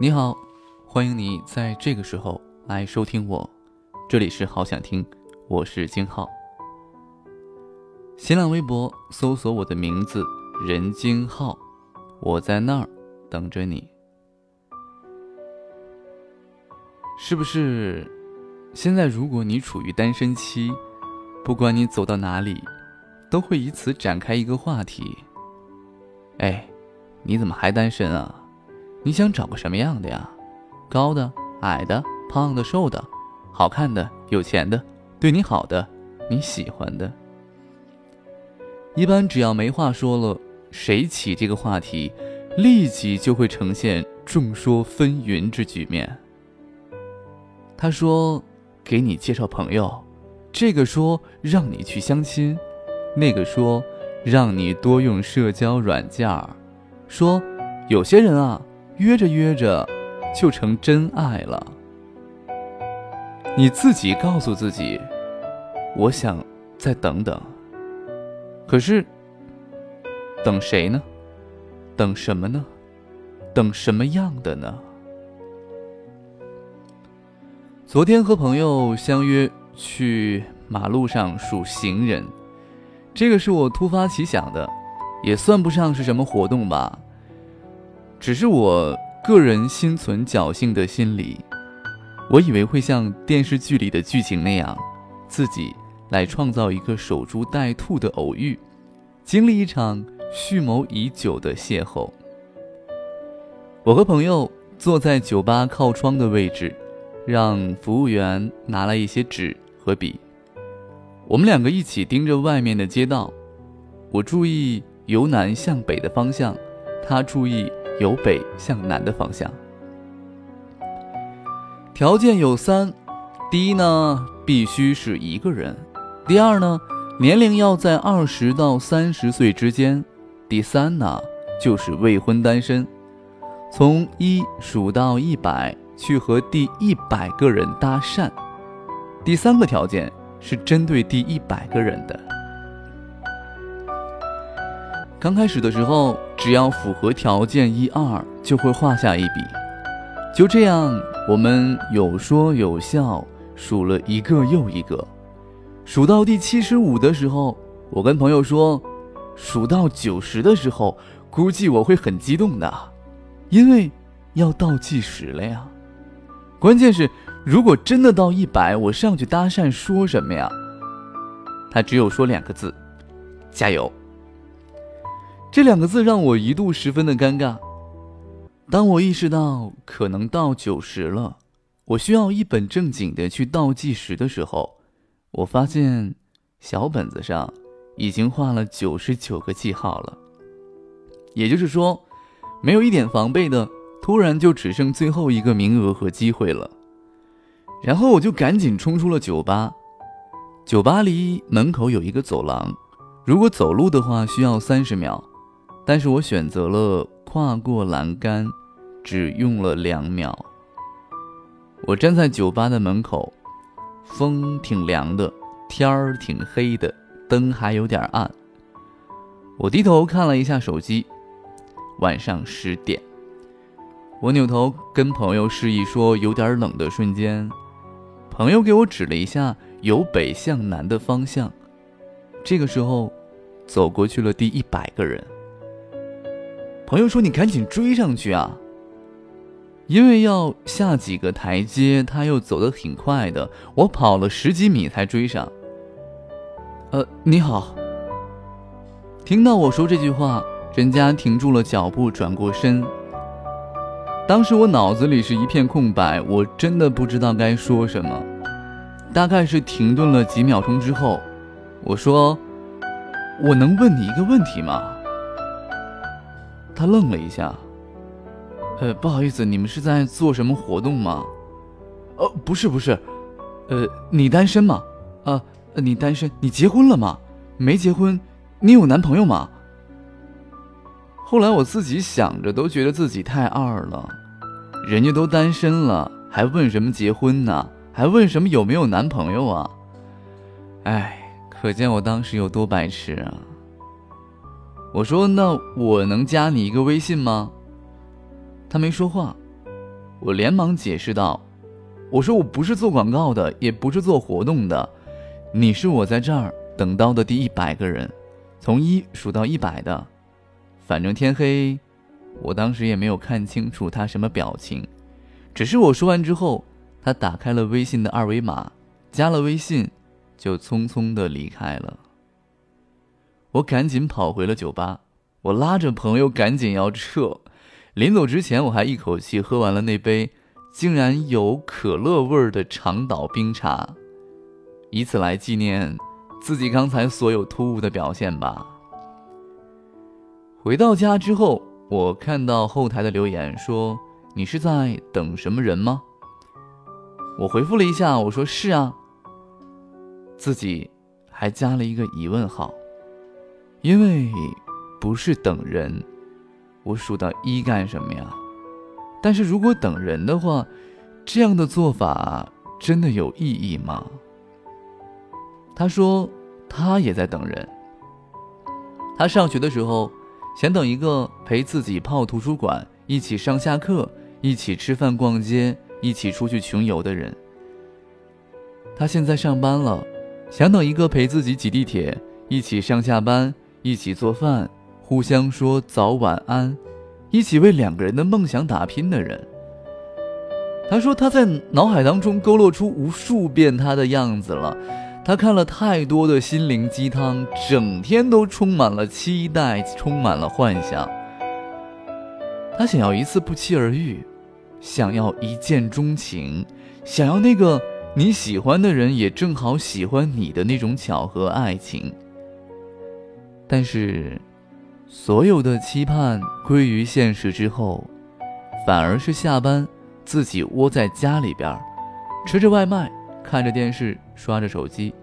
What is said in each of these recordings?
你好，欢迎你在这个时候来收听我，这里是好想听，我是金浩。新浪微博搜索我的名字任金浩，我在那儿等着你。是不是？现在如果你处于单身期，不管你走到哪里，都会以此展开一个话题。哎，你怎么还单身啊？你想找个什么样的呀？高的、矮的、胖的、瘦的，好看的、有钱的，对你好的，你喜欢的。一般只要没话说了，谁起这个话题，立即就会呈现众说纷纭之局面。他说：“给你介绍朋友。”这个说让你去相亲，那个说让你多用社交软件儿，说有些人啊。约着约着，就成真爱了。你自己告诉自己，我想再等等。可是，等谁呢？等什么呢？等什么样的呢？昨天和朋友相约去马路上数行人，这个是我突发奇想的，也算不上是什么活动吧。只是我个人心存侥幸的心理，我以为会像电视剧里的剧情那样，自己来创造一个守株待兔的偶遇，经历一场蓄谋已久的邂逅。我和朋友坐在酒吧靠窗的位置，让服务员拿来一些纸和笔，我们两个一起盯着外面的街道，我注意由南向北的方向，他注意。由北向南的方向，条件有三：第一呢，必须是一个人；第二呢，年龄要在二十到三十岁之间；第三呢，就是未婚单身。从一数到一百，去和第一百个人搭讪。第三个条件是针对第一百个人的。刚开始的时候，只要符合条件一二，就会画下一笔。就这样，我们有说有笑，数了一个又一个。数到第七十五的时候，我跟朋友说，数到九十的时候，估计我会很激动的，因为要倒计时了呀。关键是，如果真的到一百，我上去搭讪说什么呀？他只有说两个字：加油。这两个字让我一度十分的尴尬。当我意识到可能到九十了，我需要一本正经的去倒计时的时候，我发现小本子上已经画了九十九个记号了。也就是说，没有一点防备的，突然就只剩最后一个名额和机会了。然后我就赶紧冲出了酒吧。酒吧离门口有一个走廊，如果走路的话需要三十秒。但是我选择了跨过栏杆，只用了两秒。我站在酒吧的门口，风挺凉的，天儿挺黑的，灯还有点暗。我低头看了一下手机，晚上十点。我扭头跟朋友示意说有点冷的瞬间，朋友给我指了一下由北向南的方向。这个时候，走过去了第一百个人。朋友说：“你赶紧追上去啊！因为要下几个台阶，他又走得挺快的，我跑了十几米才追上。”呃，你好。听到我说这句话，人家停住了脚步，转过身。当时我脑子里是一片空白，我真的不知道该说什么。大概是停顿了几秒钟之后，我说：“我能问你一个问题吗？”他愣了一下，呃，不好意思，你们是在做什么活动吗？哦，不是，不是，呃，你单身吗？啊，你单身？你结婚了吗？没结婚？你有男朋友吗？后来我自己想着，都觉得自己太二了，人家都单身了，还问什么结婚呢？还问什么有没有男朋友啊？哎，可见我当时有多白痴啊！我说：“那我能加你一个微信吗？”他没说话，我连忙解释道：“我说我不是做广告的，也不是做活动的，你是我在这儿等到的第一百个人，从一数到一百的。反正天黑，我当时也没有看清楚他什么表情，只是我说完之后，他打开了微信的二维码，加了微信，就匆匆的离开了。我赶紧跑回了酒吧，我拉着朋友赶紧要撤。”临走之前，我还一口气喝完了那杯竟然有可乐味儿的长岛冰茶，以此来纪念自己刚才所有突兀的表现吧。回到家之后，我看到后台的留言说：“你是在等什么人吗？”我回复了一下，我说：“是啊。”自己还加了一个疑问号，因为不是等人。我数到一干什么呀？但是如果等人的话，这样的做法真的有意义吗？他说他也在等人。他上学的时候想等一个陪自己泡图书馆、一起上下课、一起吃饭、逛街、一起出去穷游的人。他现在上班了，想等一个陪自己挤地铁、一起上下班、一起做饭。互相说早晚安，一起为两个人的梦想打拼的人。他说他在脑海当中勾勒出无数遍他的样子了。他看了太多的心灵鸡汤，整天都充满了期待，充满了幻想。他想要一次不期而遇，想要一见钟情，想要那个你喜欢的人也正好喜欢你的那种巧合爱情。但是。所有的期盼归于现实之后，反而是下班自己窝在家里边，吃着外卖，看着电视，刷着手机。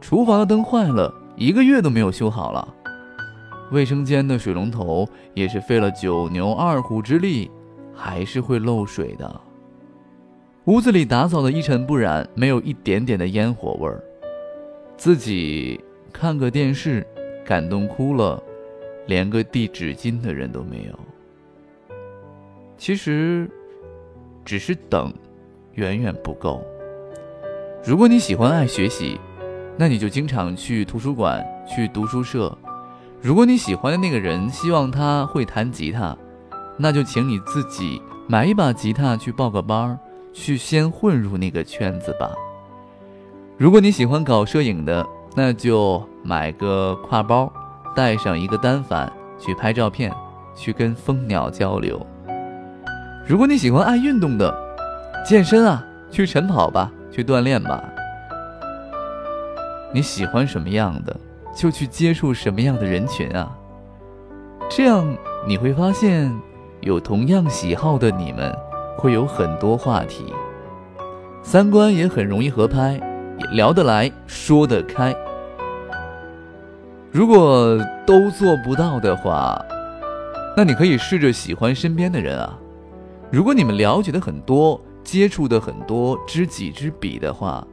厨房的灯坏了，一个月都没有修好了。卫生间的水龙头也是费了九牛二虎之力，还是会漏水的。屋子里打扫的一尘不染，没有一点点的烟火味儿。自己看个电视，感动哭了。连个递纸巾的人都没有。其实，只是等，远远不够。如果你喜欢爱学习，那你就经常去图书馆、去读书社。如果你喜欢的那个人希望他会弹吉他，那就请你自己买一把吉他去报个班儿，去先混入那个圈子吧。如果你喜欢搞摄影的，那就买个挎包。带上一个单反去拍照片，去跟蜂鸟交流。如果你喜欢爱运动的，健身啊，去晨跑吧，去锻炼吧。你喜欢什么样的，就去接触什么样的人群啊。这样你会发现，有同样喜好的你们，会有很多话题，三观也很容易合拍，也聊得来，说得开。如果都做不到的话，那你可以试着喜欢身边的人啊。如果你们了解的很多，接触的很多，知己知彼的话，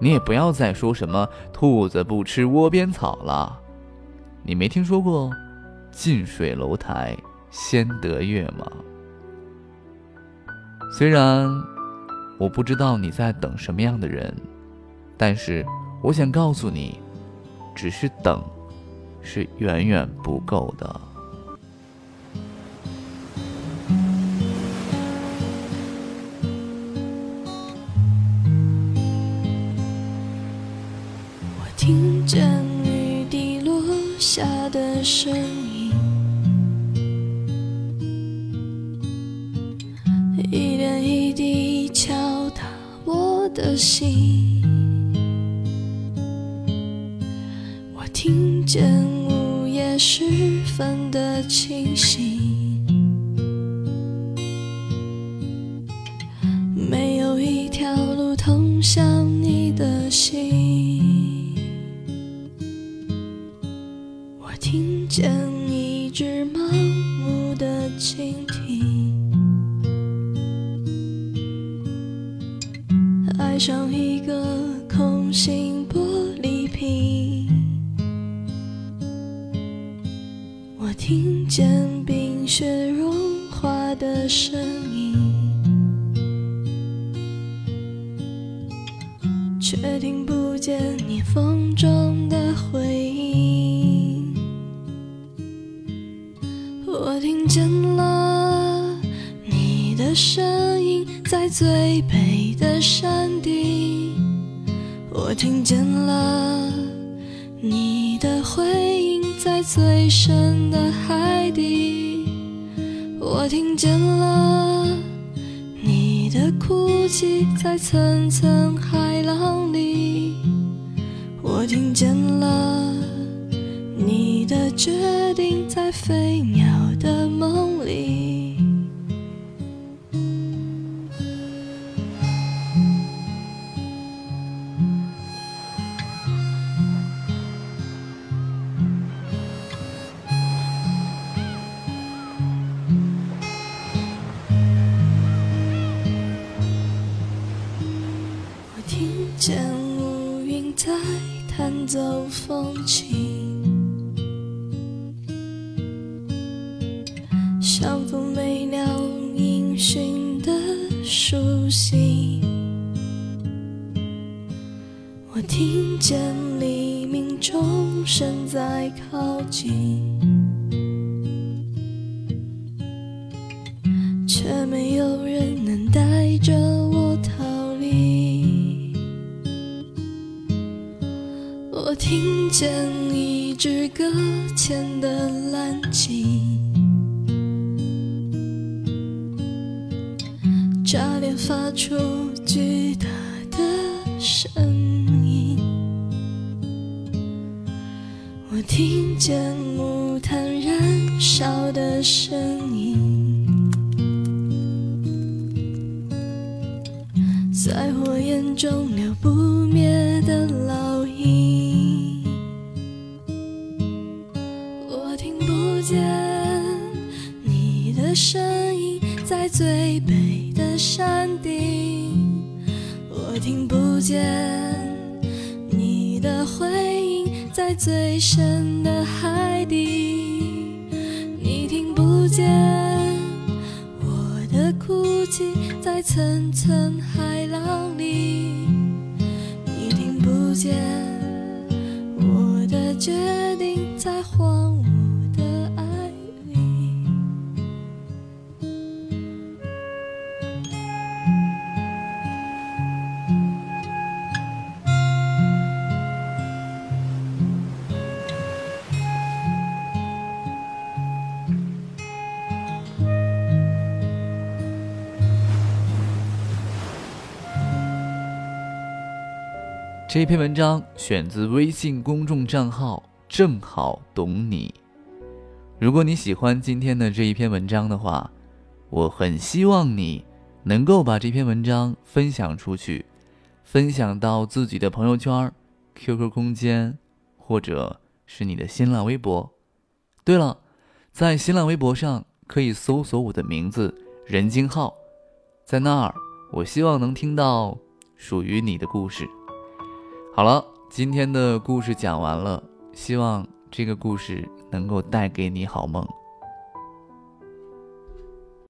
你也不要再说什么“兔子不吃窝边草”了。你没听说过“近水楼台先得月”吗？虽然我不知道你在等什么样的人，但是我想告诉你。只是等，是远远不够的。我听见雨滴落下的声音，一点一滴敲打我的心。的清醒，没有一条路通向你的心。我听见听见冰雪融化的声音，却听不见你风中的回音。我听见了你的声音，在最北的山顶。我听见了你的回音。在最深的海底，我听见了你的哭泣在层层海浪里，我听见了你的决定在飞鸟的梦里。像风没了音讯的书信。我听见黎明钟声在靠近，却没有人能带着我逃离。我听见一支搁浅的蓝鲸，发出巨大的声音。我听见木炭燃烧的声音，在火焰中留不灭的烙印。我听不见你的声音在最山顶，我听不见你的回音在最深的海底，你听不见我的哭泣在层层海浪里，你听不见我的决这篇文章选自微信公众账号“正好懂你”。如果你喜欢今天的这一篇文章的话，我很希望你能够把这篇文章分享出去，分享到自己的朋友圈、QQ 空间，或者是你的新浪微博。对了，在新浪微博上可以搜索我的名字“任金浩”，在那儿，我希望能听到属于你的故事。好了，今天的故事讲完了，希望这个故事能够带给你好梦。